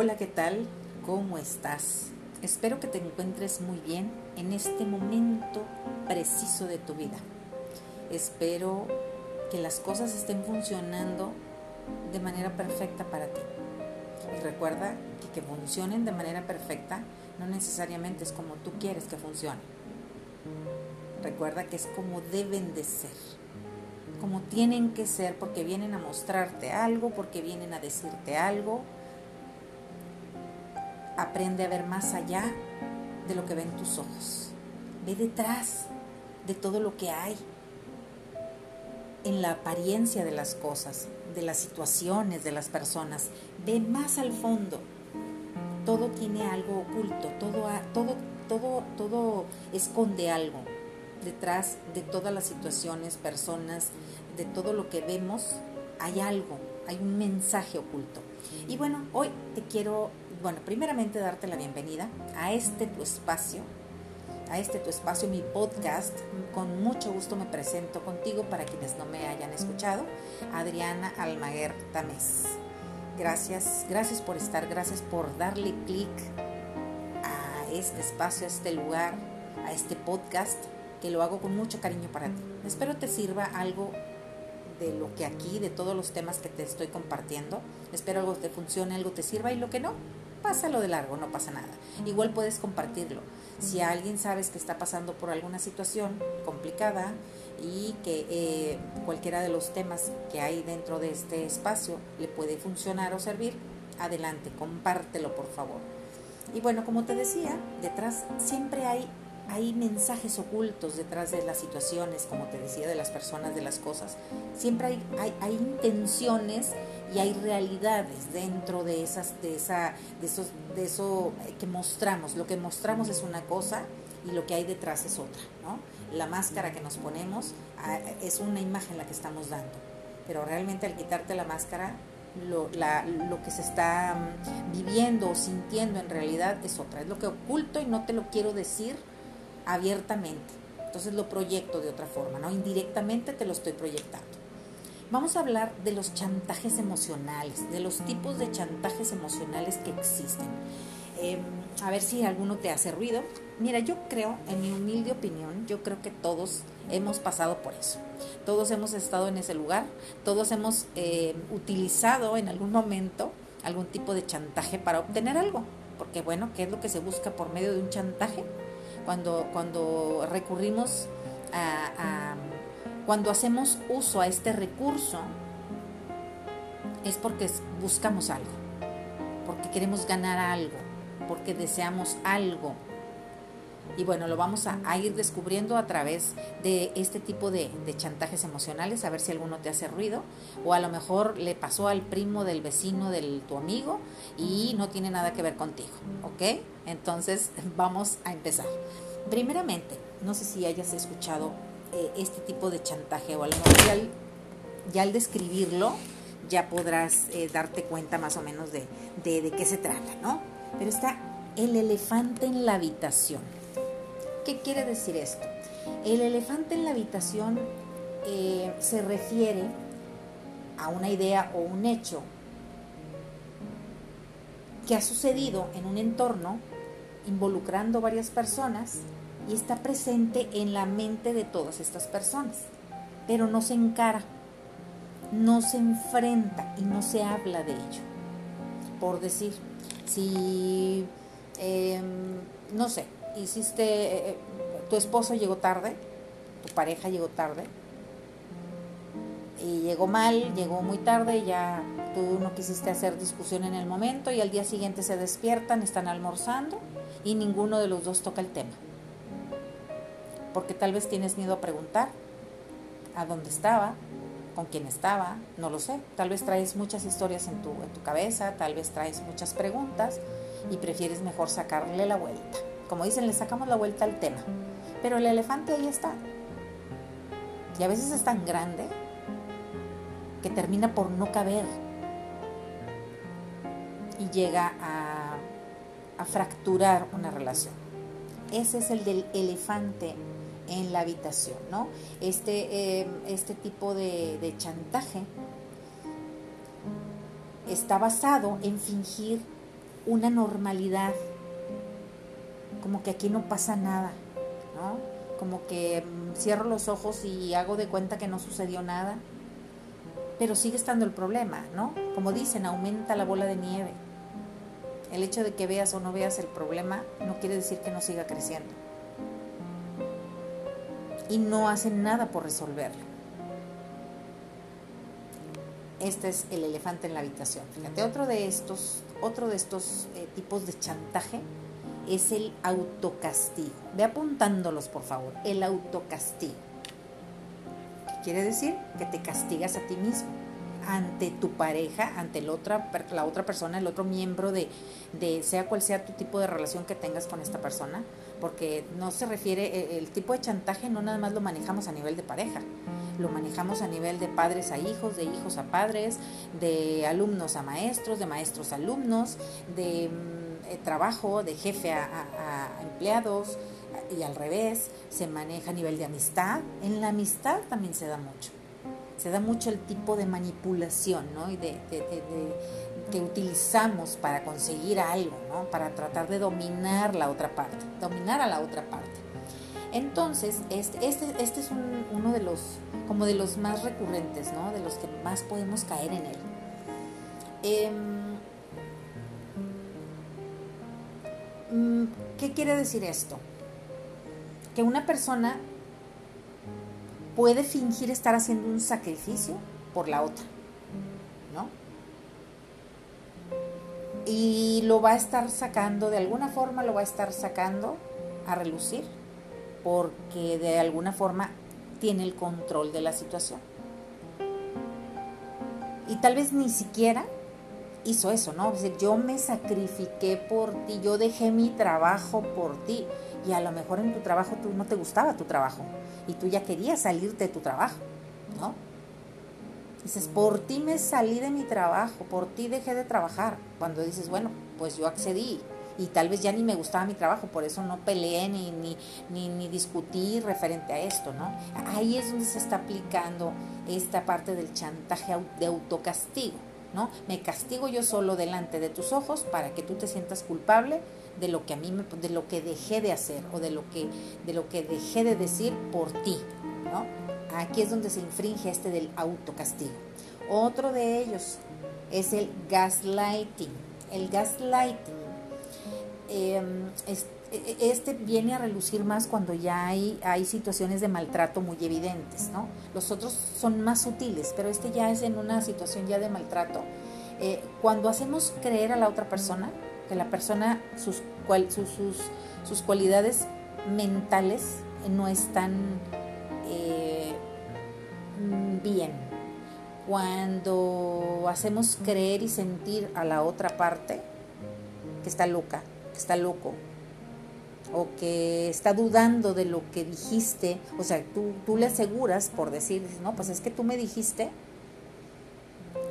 Hola, ¿qué tal? ¿Cómo estás? Espero que te encuentres muy bien en este momento preciso de tu vida. Espero que las cosas estén funcionando de manera perfecta para ti. Y recuerda que que funcionen de manera perfecta no necesariamente es como tú quieres que funcione. Recuerda que es como deben de ser, como tienen que ser porque vienen a mostrarte algo, porque vienen a decirte algo. Aprende a ver más allá de lo que ven tus ojos. Ve detrás de todo lo que hay en la apariencia de las cosas, de las situaciones, de las personas. Ve más al fondo. Todo tiene algo oculto, todo, todo, todo, todo esconde algo. Detrás de todas las situaciones, personas, de todo lo que vemos, hay algo, hay un mensaje oculto. Y bueno, hoy te quiero, bueno, primeramente darte la bienvenida a este tu espacio a este tu espacio, mi podcast. Con mucho gusto me presento contigo para quienes no me hayan escuchado. Adriana Almaguer Tamés. Gracias, gracias por estar, gracias por darle clic a este espacio, a este lugar, a este podcast, que lo hago con mucho cariño para ti. Espero te sirva algo de lo que aquí, de todos los temas que te estoy compartiendo. Espero algo te funcione, algo te sirva y lo que no, pásalo de largo, no pasa nada. Igual puedes compartirlo. Si alguien sabes que está pasando por alguna situación complicada y que eh, cualquiera de los temas que hay dentro de este espacio le puede funcionar o servir, adelante, compártelo por favor. Y bueno, como te decía, detrás siempre hay hay mensajes ocultos detrás de las situaciones, como te decía, de las personas, de las cosas. Siempre hay, hay intenciones y hay realidades dentro de esas, de esa, de esos, de eso que mostramos. Lo que mostramos es una cosa y lo que hay detrás es otra, ¿no? La máscara que nos ponemos ah, es una imagen la que estamos dando, pero realmente al quitarte la máscara lo, la, lo, que se está mm, viviendo o sintiendo en realidad es otra. Es lo que oculto y no te lo quiero decir abiertamente. Entonces lo proyecto de otra forma, ¿no? Indirectamente te lo estoy proyectando. Vamos a hablar de los chantajes emocionales, de los tipos de chantajes emocionales que existen. Em, a ver si alguno te hace ruido. Mira, yo creo, en mi humilde opinión, yo creo que todos hemos pasado por eso. Todos hemos estado en ese lugar, todos hemos eh, utilizado en algún momento algún tipo de chantaje para obtener algo. Porque bueno, ¿qué es lo que se busca por medio de un chantaje? cuando, cuando recurrimos a, cuando hacemos uso a este recurso, es porque buscamos algo, porque queremos ganar algo, porque deseamos algo. Y bueno, lo vamos a, ir descubriendo a través de este tipo de, de, chantajes emocionales, a ver si alguno te hace ruido, o a lo mejor le pasó al primo del vecino de tu amigo y no tiene nada que ver contigo, ¿ok? Entonces vamos a empezar. Primeramente, no sé si hayas escuchado eh, este tipo de chantaje o a lo ya al, describirlo ya podrás eh, darte cuenta más o menos de, de, qué se trata, ¿no? Pero está el elefante en la habitación. ¿Qué quiere decir esto? El elefante en la habitación eh, se refiere a una idea o un hecho que ha sucedido en un entorno involucrando varias personas y está presente en la mente de todas estas personas, pero no se encara, no se enfrenta y no se habla de ello. Por decir, si, em, no sé, hiciste, eh, tu esposo llegó tarde, tu pareja llegó tarde, y llegó mal, llegó muy tarde, ya tú no quisiste hacer discusión en el momento y al día siguiente se despiertan, están almorzando y ninguno de los dos toca el tema. Porque tal vez tienes miedo a preguntar a dónde estaba, con quién estaba, no lo sé. Tal vez traes muchas historias en tu, en tu cabeza, tal vez traes muchas preguntas y prefieres mejor sacarle la vuelta. Como dicen, le sacamos la vuelta al tema. Pero el elefante ahí está. Y a veces es tan grande que termina por no caber y llega a, a fracturar una relación. Ese es el del elefante en la habitación, ¿no? Este, eh, este tipo de, de chantaje está basado en fingir una normalidad, como que aquí no pasa nada, ¿no? Como que mm, cierro los ojos y hago de cuenta que no sucedió nada, pero sigue estando el problema, ¿no? Como dicen, aumenta la bola de nieve. El hecho de que veas o no veas el problema no quiere decir que no siga creciendo. Y no hacen nada por resolverlo. Este es el elefante en la habitación. Fíjate, otro de estos, otro de estos eh, tipos de chantaje es el autocastigo. Ve apuntándolos, por favor. El autocastigo. ¿Qué quiere decir? Que te castigas a ti mismo ante tu pareja, ante la otra, la otra persona, el otro miembro de, sea cual sea tu tipo de relación que tengas con esta persona, porque no se refiere, e, el tipo de chantaje no nada más lo manejamos a nivel de pareja, lo manejamos a nivel de padres a hijos, de hijos a padres, de alumnos a maestros, de maestros a alumnos, de mm, eh, trabajo, de jefe a empleados y al revés, se maneja a nivel de amistad, en la amistad también se da mucho se da mucho el tipo de manipulación ¿no? y de, que utilizamos para conseguir algo, ¿no? para tratar de dominar la otra parte, dominar a la otra parte. Entonces, este, este, este es uno de los, como de los más recurrentes, ¿no? de los que más podemos caer en él. Em, mm, ¿Qué quiere decir esto? Que una persona puede fingir estar haciendo un sacrificio por la otra, ¿no? Y lo va a estar sacando, de alguna forma lo va a estar sacando a relucir, porque de alguna forma tiene el control de la situación. Y tal vez ni siquiera hizo eso, ¿no? yo me sacrifiqué por ti, yo dejé mi trabajo por ti. Y a lo mejor en tu trabajo tú no te gustaba tu trabajo y tú ya querías salirte de tu trabajo, ¿no? Dices, por ti me salí de mi trabajo, por ti dejé de trabajar. Cuando dices, bueno, pues yo accedí y tal vez ya ni me gustaba mi trabajo, por eso no peleé ni, ni, ni, ni discutí referente a esto, ¿no? Ahí es donde se está aplicando esta parte del chantaje de autocastigo, ¿no? Me castigo yo solo delante de tus ojos para que tú te sientas culpable de lo que a mí me, de lo que dejé de hacer o de lo que de lo que dejé de decir por ti, ¿no? Aquí es donde se infringe este del autocastigo. Otro de ellos es el gaslighting. El gaslighting em, e, este viene a relucir más cuando ya hay, hay situaciones de maltrato muy evidentes, ¿no? Los otros son más sutiles, pero este ya es en una situación ya de maltrato. Eh, cuando hacemos creer a la otra persona que la persona, sus, sus, sus, cualidades mentales no están eh, bien. Cuando hacemos creer y sentir a la otra parte que está loca, que está loco, o que está dudando de lo que dijiste, o sea, tú, tú le aseguras por decir, no, pues es que tú me dijiste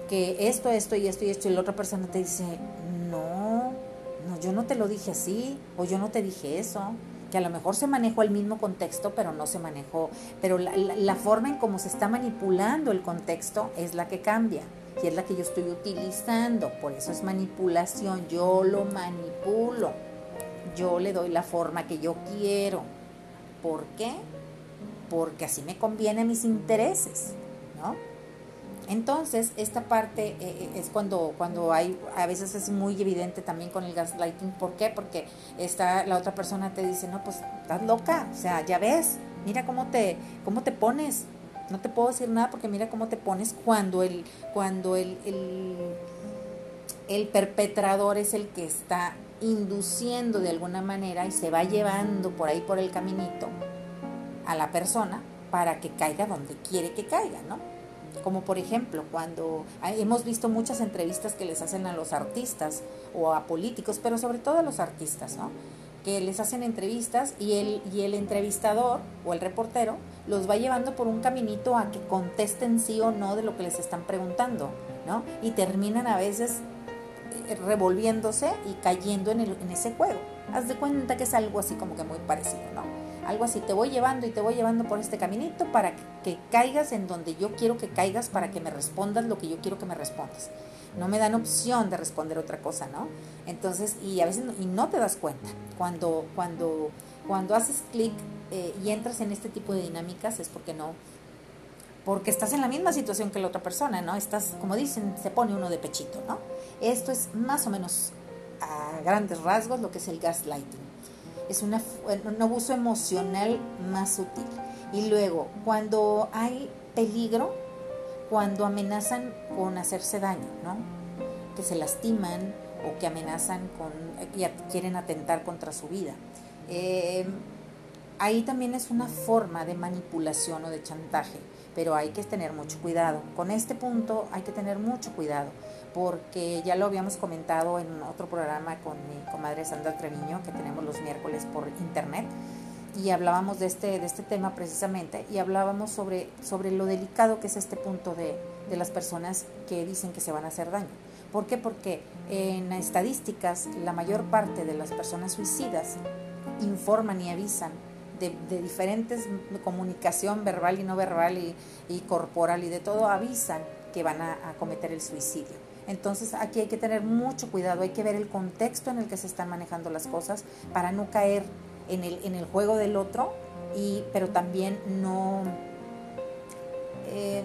que esto, esto y esto y esto, y la otra persona te dice, yo no te lo dije así, o yo no te dije eso, que a lo mejor se manejó el mismo contexto, pero no se manejó, pero la, forma en cómo se está manipulando el contexto es la que cambia y es la que yo estoy utilizando, por eso es manipulación, yo lo manipulo, yo le doy la forma que yo quiero. ¿Por qué? Porque así me conviene a mis intereses, ¿no? Entonces, esta parte eh, eh, es cuando, cuando hay, a veces es muy evidente también con el gaslighting. ¿Por qué? Porque está, la otra persona te dice, no, pues estás loca, o sea, ya ves, mira cómo te, cómo te pones. No te puedo decir nada porque mira cómo te pones cuando el, cuando el, el, el perpetrador es el que está induciendo de alguna manera y se va llevando por ahí por el caminito a la persona para que caiga donde quiere que caiga, ¿no? Como por ejemplo, cuando hemos visto muchas entrevistas que les hacen a los artistas o a políticos, pero sobre todo a los artistas, ¿no? Que les hacen entrevistas y el, y el entrevistador o el reportero los va llevando por un caminito a que contesten sí o no de lo que les están preguntando, ¿no? Y terminan a veces eh, revolviéndose y cayendo en, en ese juego. Haz de cuenta que es algo así como que muy parecido, ¿no? Algo así, te voy llevando y te voy llevando por este caminito para que caigas en donde yo quiero que caigas, para que me respondas lo que yo quiero que me respondas. no me dan opción de responder otra cosa, ¿no? Entonces, y a veces no, y no te das cuenta. Cuando, cuando, cuando haces clic eh, y entras en este tipo de dinámicas es porque no, porque estás en la misma situación que la otra persona, ¿no? Estás, como dicen, se pone uno de pechito, ¿no? Esto es más o menos a grandes rasgos lo que es el gaslighting. Es una, un abuso emocional más sutil. Y luego, cuando hay peligro, cuando amenazan con hacerse daño, ¿no? Que se lastiman o que amenazan con y quieren atentar contra su vida. Eh, ahí también es una forma de manipulación o de chantaje, pero hay que tener mucho cuidado. Con este punto hay que tener mucho cuidado, porque ya lo habíamos comentado en otro programa con mi comadre Sandra Treviño, que tenemos los miércoles por internet y hablábamos de este, de este tema precisamente y hablábamos sobre, sobre lo delicado que es este punto de, de las personas que dicen que se van a hacer daño. ¿Por qué? Porque en estadísticas la mayor parte de las personas suicidas informan y avisan de, de diferentes comunicación verbal y no verbal y, corporal y de todo, avisan que van a cometer el suicidio. Entonces aquí hay que tener mucho cuidado, hay que ver el contexto en el que se están manejando las cosas para no caer en el, en el juego del otro, y, pero también no, eh,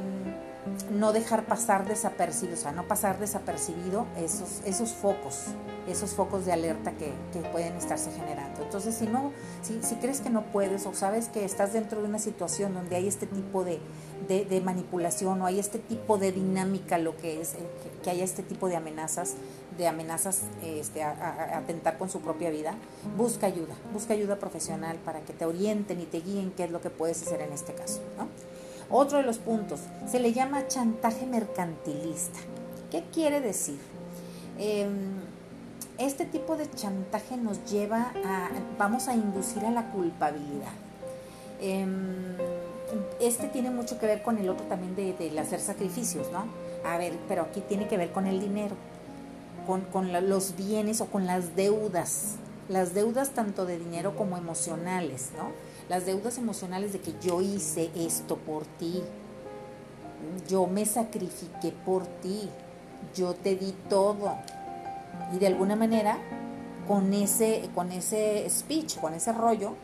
no dejar pasar desapercibido, o sea, no pasar desapercibido esos, esos focos, esos focos de alerta que, que pueden estarse generando. Entonces, si no, si, si, crees que no puedes o sabes que estás dentro de una situación donde hay este tipo de, de, manipulación o hay este tipo de dinámica, lo que es, que, que haya este tipo de amenazas, de amenazas este, a, atentar con su propia vida, busca ayuda, busca ayuda profesional para que te orienten y te guíen qué es lo que puedes hacer en este caso. Otro de los puntos, se le llama chantaje mercantilista. ¿Qué quiere decir? Eh, este tipo de chantaje nos lleva a, vamos a inducir a la culpabilidad. Eh, este tiene mucho que ver con el otro también de, de hacer sacrificios, ¿no? A ver, pero aquí tiene que ver con el dinero con, con los bienes o con las deudas, las deudas tanto de dinero como emocionales, ¿no? Las deudas emocionales de que yo hice esto por ti, yo me sacrifiqué por ti, yo te di todo. Y de alguna manera, con ese, con ese speech, con ese rollo,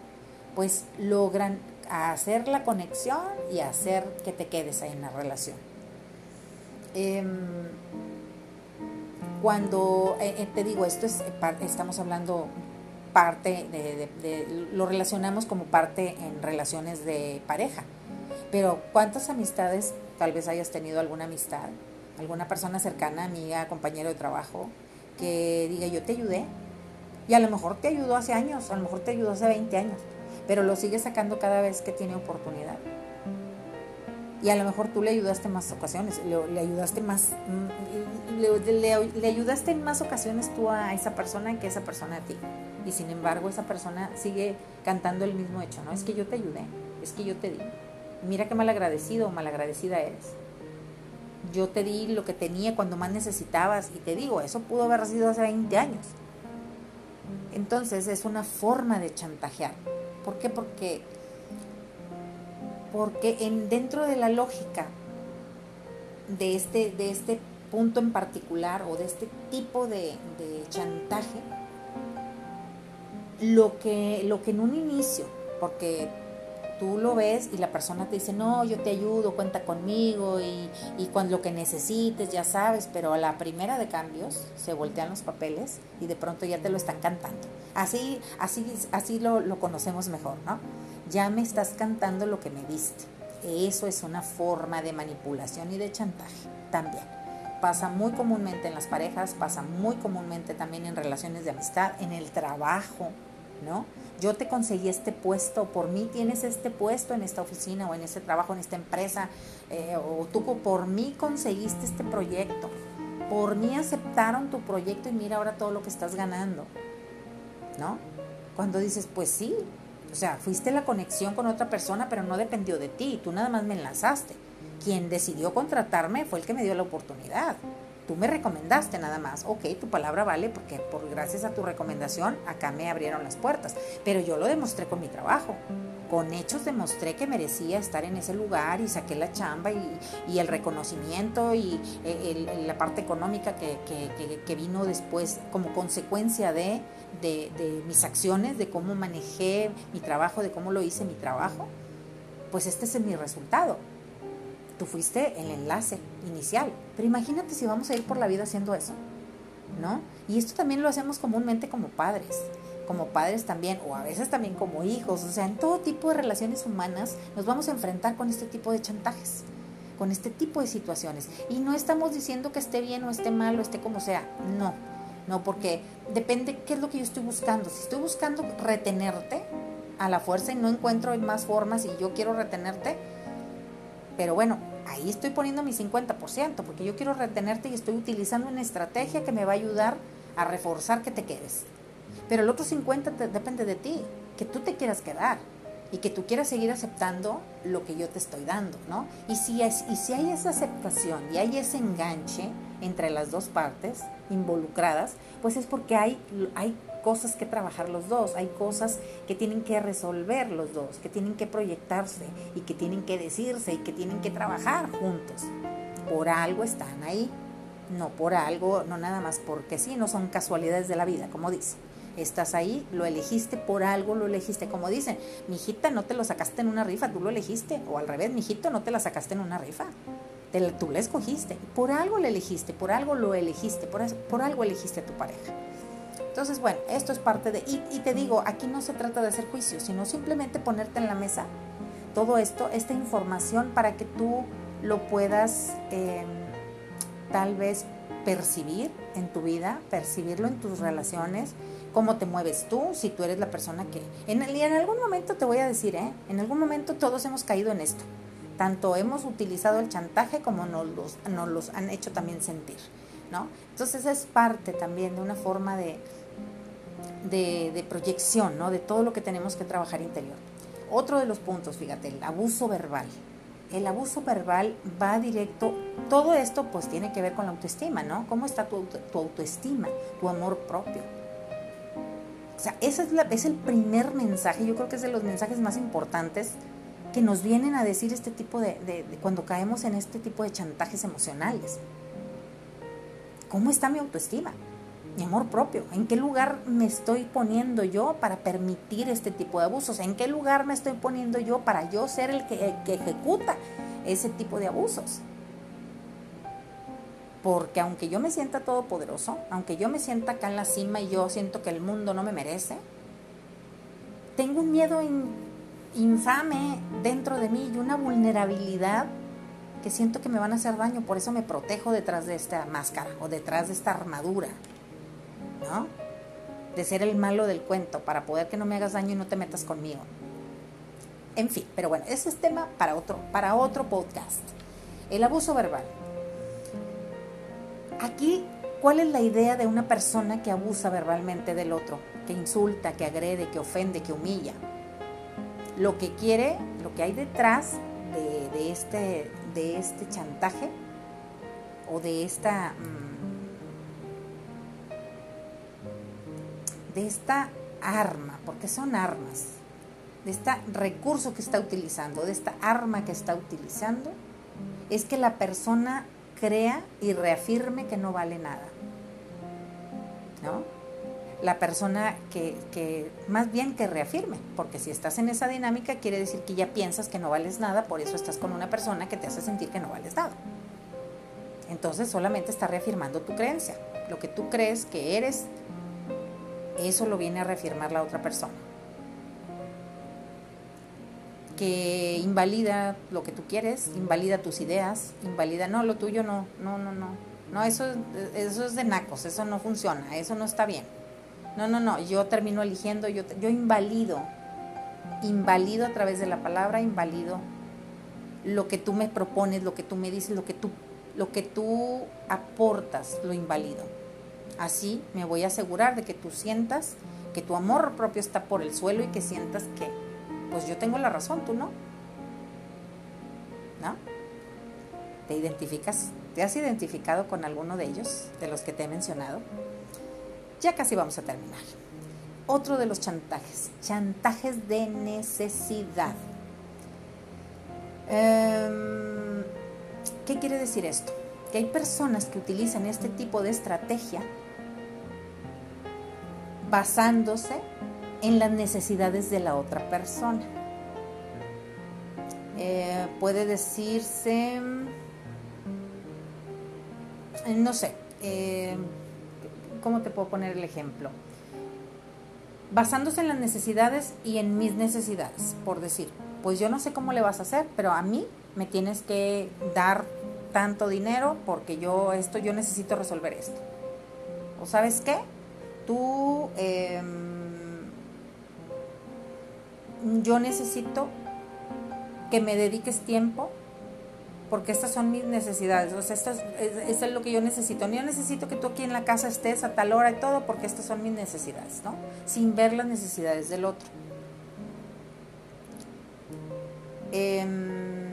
pues logran hacer la conexión y hacer que te quedes ahí en la relación. Eh, cuando, eh, eh, te digo, esto es, estamos hablando parte de, de, de, lo relacionamos como parte en relaciones de pareja. Pero ¿cuántas amistades tal vez hayas tenido alguna amistad, alguna persona cercana, amiga, compañero de trabajo, que diga yo te ayudé? Y a lo mejor te ayudó hace años, a lo mejor te ayudó hace 20 años, pero lo sigue sacando cada vez que tiene oportunidad. Y a lo mejor tú le ayudaste en más ocasiones, le, ayudaste más, mm, le, ayudaste en más ocasiones tú a esa persona que esa persona a ti. Y sin embargo esa persona sigue cantando el mismo hecho, ¿no? Es que yo te ayudé, es que yo te di. Mira qué malagradecido o malagradecida eres. Yo te di lo que tenía cuando más necesitabas y te digo, eso pudo haber sido hace 20 años. Entonces es una forma de chantajear. ¿Por qué? Porque porque en, dentro de la lógica de este, de este punto en particular o de este tipo de, de chantaje, lo que, lo que en un inicio, porque tú lo ves y la persona te dice, no, yo te ayudo, cuenta conmigo y, y cuando lo que necesites, ya sabes, pero a la primera de cambios se voltean los papeles y de pronto ya te lo están cantando. Así, así, así lo, lo conocemos mejor, ¿no? ya me estás cantando lo que me diste. Eso es una forma de manipulación y de chantaje también. Pasa muy comúnmente en las parejas, pasa muy comúnmente también en relaciones de amistad, en el trabajo, ¿no? Yo te conseguí este puesto, por mí tienes este puesto en esta oficina o en este trabajo, en esta empresa, eh, o tú por mí conseguiste este proyecto, por mí aceptaron tu proyecto y mira ahora todo lo que estás ganando, ¿no? Cuando dices, pues sí, o sea, fuiste la conexión con otra persona, pero no dependió de ti, tú nada más me enlazaste. Quien decidió contratarme fue el que me dio la oportunidad. Tú me recomendaste nada más. Ok, tu palabra vale porque por gracias a tu recomendación acá me abrieron las puertas. Pero yo lo demostré con mi trabajo. con hechos demostré que merecía estar en ese lugar y saqué la chamba y, el reconocimiento y eh, la parte económica que, vino después como consecuencia de, de, mis acciones, de cómo manejé mi trabajo, de cómo lo hice mi trabajo, pues este es mi resultado. Tú fuiste el enlace inicial, pero imagínate si vamos a ir por la vida haciendo eso, ¿no? Y esto también lo hacemos comúnmente como padres como padres también, o a veces también como hijos, o sea, en todo tipo de relaciones humanas nos vamos a enfrentar con este tipo de chantajes, con este tipo de situaciones. Y no estamos diciendo que esté bien o esté mal o esté como sea, no, no, porque depende qué es lo que yo estoy buscando. Si estoy buscando retenerte a la fuerza y no encuentro más formas y yo quiero retenerte, pero bueno, ahí estoy poniendo mi 50%, porque yo quiero retenerte y estoy utilizando una estrategia que me va a ayudar a reforzar que te quedes. Pero el otro 50 depende de ti, que tú te quieras quedar y que tú quieras seguir aceptando lo que yo te estoy dando, ¿no? Y si, es, y si hay esa aceptación y hay ese enganche entre las dos partes involucradas, pues es porque hay, hay cosas que trabajar los dos, hay cosas que tienen que resolver los dos, que tienen que proyectarse y que tienen que decirse y que tienen que trabajar juntos. Por algo están ahí, no por algo, no nada más porque sí, no son casualidades de la vida, como dice estás ahí, lo elegiste por algo, lo elegiste, como dicen, mi hijita no te lo sacaste en una rifa, tú lo elegiste, o al revés, mi hijito no te la sacaste en una rifa, te, tú la escogiste, por algo la elegiste, por algo lo elegiste, por, por algo elegiste a tu pareja. Entonces, bueno, esto es parte de, y, te digo, aquí no se trata de hacer juicio, sino simplemente ponerte en la mesa todo esto, esta información para que tú lo puedas em, tal vez percibir en tu vida, percibirlo en tus relaciones, cómo te mueves tú, si tú eres la persona que... En, en algún momento te voy a decir, ¿eh? En algún momento todos hemos caído en esto. Tanto hemos utilizado el chantaje como nos los, nos los han hecho también sentir, ¿no? Entonces es parte también de una forma de, de, proyección, ¿no? De todo lo que tenemos que trabajar interior. Otro de los puntos, fíjate, el abuso verbal. El abuso verbal va directo, todo esto pues tiene que ver con la autoestima, ¿no? ¿Cómo está tu, tu autoestima, tu amor propio? O sea, ese es, es el primer mensaje, yo creo que es de los mensajes más importantes que nos vienen a decir este tipo de, de, cuando caemos en este tipo de chantajes emocionales. ¿Cómo está mi autoestima? Mi amor propio. ¿En qué lugar me estoy poniendo yo para permitir este tipo de abusos? ¿En qué lugar me estoy poniendo yo para yo ser el que, ejecuta ese tipo de abusos? Porque aunque yo me sienta todopoderoso, aunque yo me sienta acá en la cima y yo siento que el mundo no me merece, tengo un miedo infame dentro de mí y una vulnerabilidad que siento que me van a hacer daño, por eso me protejo detrás de esta máscara o detrás de esta armadura, ¿no? De ser el malo del cuento, para poder que no me hagas daño y no te metas conmigo. En fin, pero bueno, ese es tema para otro, para otro podcast. El abuso verbal. Aquí, ¿cuál es la idea de una persona que abusa verbalmente del otro? Que insulta, que agrede, que ofende, que humilla. Lo que quiere, lo que hay detrás de, este, de este chantaje o de esta... Mm, de esta arma, porque son armas, de este recurso que está utilizando, de esta arma que está utilizando, es que la persona crea y reafirme que no vale nada. ¿No? La persona que, que, más bien que reafirme, porque si estás en esa dinámica quiere decir que ya piensas que no vales nada, por eso estás con una persona que te hace sentir que no vales nada. Entonces solamente está reafirmando tu creencia. Lo que tú crees que eres, eso lo viene a reafirmar la otra persona que invalida lo que tú quieres, invalida tus ideas, invalida, no, lo tuyo no, no, no, no, no, eso, eso es de nacos, eso no funciona, eso no está bien. No, no, no, yo termino eligiendo, yo, yo invalido, invalido a través de la palabra, invalido lo que tú me propones, lo que tú me dices, lo que tú, lo que tú aportas, lo invalido. Así me voy a asegurar de que tú sientas que tu amor propio está por el suelo y que sientas que pues yo tengo la razón, tú no. ¿No? ¿Te identificas? ¿Te has identificado con alguno de ellos, de los que te he mencionado? Ya casi vamos a terminar. otro de los chantajes, chantajes de necesidad. Em, ¿Qué quiere decir esto? Que hay personas que utilizan este tipo de estrategia basándose en las necesidades de la otra persona. Eh, puede decirse, no sé, eh, ¿cómo te puedo poner el ejemplo? Basándose en las necesidades y en mis necesidades, por decir, pues yo no sé cómo le vas a hacer, pero a mí me tienes que dar tanto dinero porque yo esto, yo necesito resolver esto. ¿O sabes qué? Tú, em, yo necesito que me dediques tiempo porque estas son mis necesidades, o sea, esto es, lo que yo necesito. Yo necesito que tú aquí en la casa estés a tal hora y todo porque estas son mis necesidades, ¿no? Sin ver las necesidades del otro. Em,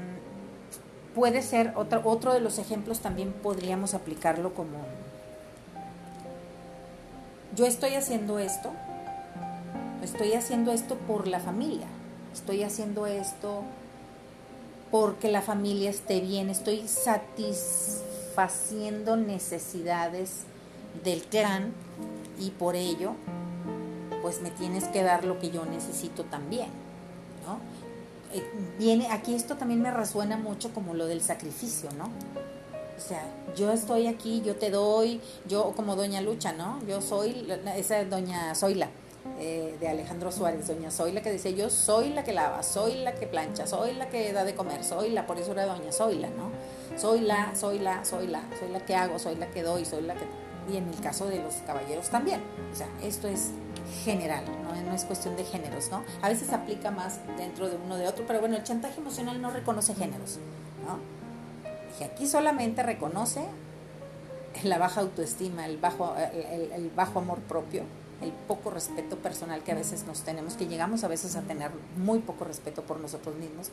puede ser, otro, otro de los ejemplos también podríamos aplicarlo como, yo estoy haciendo esto, estoy haciendo esto por la familia, estoy haciendo esto porque la familia esté bien, estoy satisfaciendo necesidades del clan y por ello pues me tienes que dar lo que yo necesito también, ¿no? Eh, viene, aquí esto también me resuena mucho como lo del sacrificio, ¿no? O sea, yo estoy aquí, yo te doy, yo como Doña Lucha, ¿no? Yo soy, esa es Doña Zoila, eh, de Alejandro Suárez, Doña Zoila, que dice, yo soy la que lava, soy la que plancha, soy la que da de comer, soy la, por eso era Doña Zoila, ¿no? Soy la, soy la, soy la, soy la que hago, soy la que doy, soy la que... Y en el caso de los caballeros también. O sea, esto es general, ¿no? no es cuestión de géneros, ¿no? A veces aplica más dentro de uno de otro, pero bueno, el chantaje emocional no reconoce géneros, aquí solamente reconoce la baja autoestima, el bajo, el bajo amor propio, el poco respeto personal que a veces nos tenemos, que llegamos a veces a tener muy poco respeto por nosotros mismos.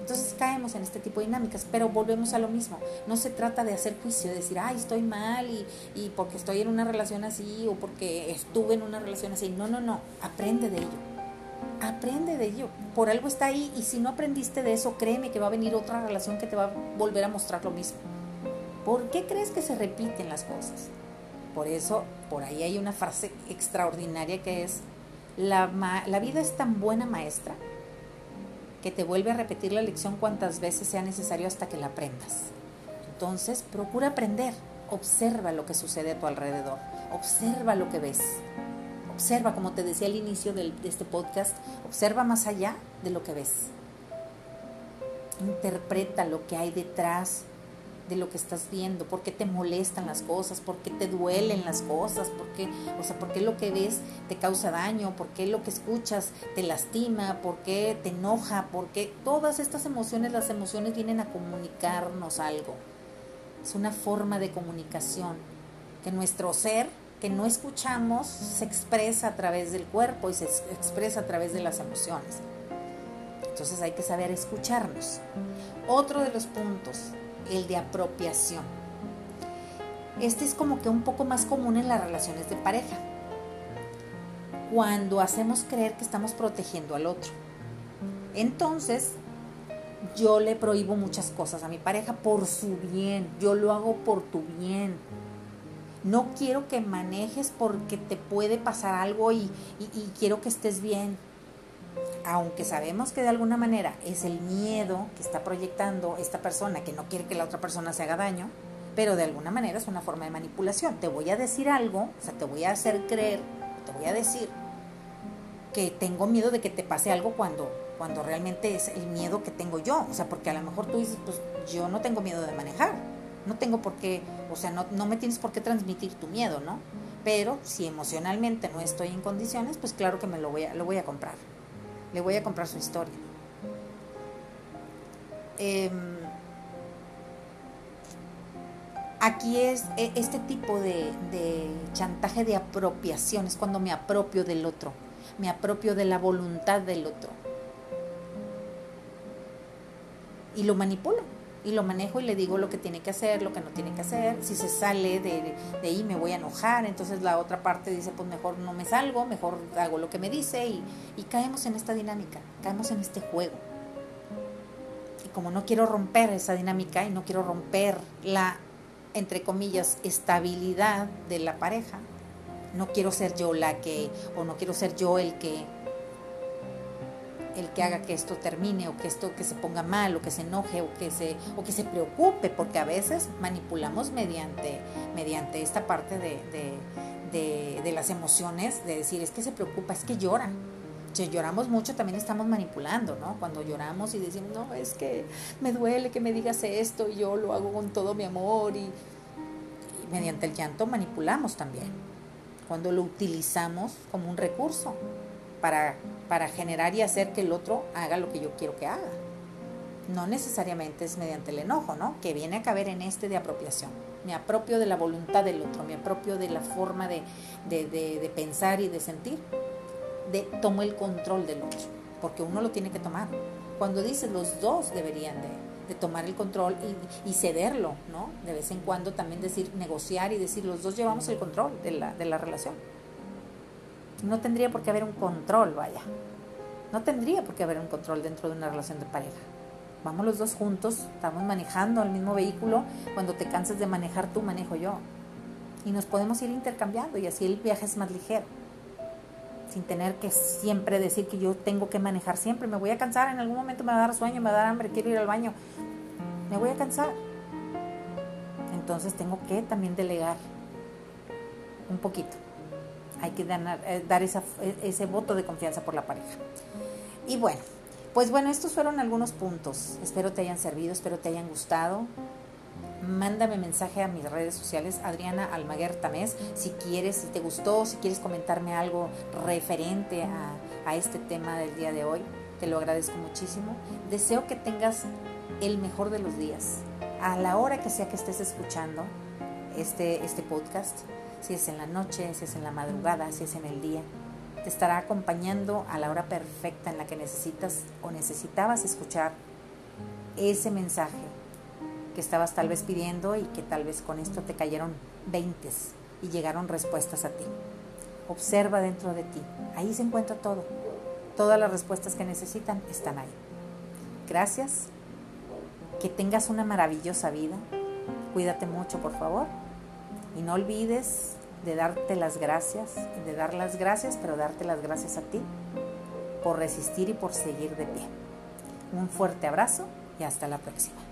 Entonces caemos en este tipo de dinámicas, pero volvemos a lo mismo. No se trata de hacer juicio, de decir, ay, estoy mal y, y porque estoy en una relación así o porque estuve en una relación así. No, no, no, aprende de ello. Aprende de ello. Por algo está ahí y si no aprendiste de eso, créeme que va a venir otra relación que te va a volver a mostrar lo mismo. ¿Por qué crees que se repiten las cosas? Por eso, por ahí hay una frase extraordinaria que es, la, la vida es tan buena maestra que te vuelve a repetir la lección cuantas veces sea necesario hasta que la aprendas. Entonces, procura aprender, observa lo que sucede a tu alrededor, observa lo que ves, observa, como te decía al inicio de este podcast, observa más allá de lo que ves. Interpreta lo que hay detrás de lo que estás viendo, por qué te molestan las cosas, por qué te duelen las cosas, por qué, o sea, por qué lo que ves te causa daño, por qué lo que escuchas te lastima, por qué te enoja, por qué todas estas emociones, las emociones vienen a comunicarnos algo. Es una forma de comunicación que nuestro ser que no escuchamos se expresa a través del cuerpo y se expresa a través de las emociones. Entonces hay que saber escucharnos. Otro de los puntos el de apropiación. Este es como que un poco más común en las relaciones de pareja, cuando hacemos creer que estamos protegiendo al otro. Entonces, yo le prohíbo muchas cosas a mi pareja por su bien, yo lo hago por tu bien. No quiero que manejes porque te puede pasar algo y, y quiero que estés bien aunque sabemos que de alguna manera es el miedo que está proyectando esta persona que no quiere que la otra persona se haga daño, pero de alguna manera es una forma de manipulación. Te voy a decir algo, o sea, te voy a hacer creer, te voy a decir que tengo miedo de que te pase algo cuando, cuando realmente es el miedo que tengo yo. O sea, porque a lo mejor tú dices, pues yo no tengo miedo de manejar, no tengo por qué, o sea, no, no me tienes por qué transmitir tu miedo, ¿no? Pero si emocionalmente no estoy en condiciones, pues claro que me lo voy a, lo voy a comprar le voy a comprar su historia. Em, aquí es e, este tipo de, de, chantaje de apropiación, es cuando me apropio del otro, me apropio de la voluntad del otro. Y lo manipulo, y lo manejo y le digo lo que tiene que hacer, lo que no tiene que hacer. Si se sale de, de, ahí me voy a enojar, entonces la otra parte dice, pues mejor no me salgo, mejor hago lo que me dice y, y caemos en esta dinámica, caemos en este juego. Y como no quiero romper esa dinámica y no quiero romper la, entre comillas, estabilidad de la pareja, no quiero ser yo la que, o no quiero ser yo el que el que haga que esto termine o que esto que se ponga mal o que se enoje o que se o que se preocupe porque a veces manipulamos mediante mediante esta parte de, de, de, las emociones de decir es que se preocupa es que llora si lloramos mucho también estamos manipulando, ¿no? Cuando lloramos y decimos, no, es que me duele que me digas esto y yo lo hago con todo mi amor y, y mediante el llanto manipulamos también. Cuando lo utilizamos como un recurso para para generar y hacer que el otro haga lo que yo quiero que haga. No necesariamente es mediante el enojo, ¿no? Que viene a caber en este de apropiación. Me apropio de la voluntad del otro, me apropio de la forma de, de, pensar y de sentir. De, tomo el control del otro, porque uno lo tiene que tomar. Cuando dices los dos deberían de, tomar el control y, y, cederlo, ¿no? De vez en cuando también decir, negociar y decir, los dos llevamos el control de la, de la relación. No tendría por qué haber un control, vaya. No tendría por qué haber un control dentro de una relación de pareja. Vamos los dos juntos, estamos manejando el mismo vehículo. Cuando te canses de manejar tú, manejo yo. Y nos podemos ir intercambiando y así el viaje es más ligero. Sin tener que siempre decir que yo tengo que manejar siempre. Me voy a cansar, en algún momento me va a dar sueño, me va a dar hambre, quiero ir al baño. Me voy a cansar. Entonces tengo que también delegar un poquito hay que eh, dar, esa, ese voto de confianza por la pareja. Y bueno, pues bueno, estos fueron algunos puntos. Espero te hayan servido, espero te hayan gustado. Mándame mensaje a mis redes sociales, Adriana Almaguer Tamés, si quieres, si te gustó, si quieres comentarme algo referente a, a este tema del día de hoy. Te lo agradezco muchísimo. Deseo que tengas el mejor de los días, a la hora que sea que estés escuchando este, este podcast si es en la noche, si es en la madrugada, si es en el día. Te estará acompañando a la hora perfecta en la que necesitas o necesitabas escuchar ese mensaje que estabas tal vez pidiendo y que tal vez con esto te cayeron veintes y llegaron respuestas a ti. Observa dentro de ti. Ahí se encuentra todo. Todas las respuestas que necesitan están ahí. Gracias. Que tengas una maravillosa vida. Cuídate mucho, por favor. Y no olvides de darte las gracias, de dar las gracias, pero darte las gracias a ti por resistir y por seguir de pie. Un fuerte abrazo y hasta la próxima.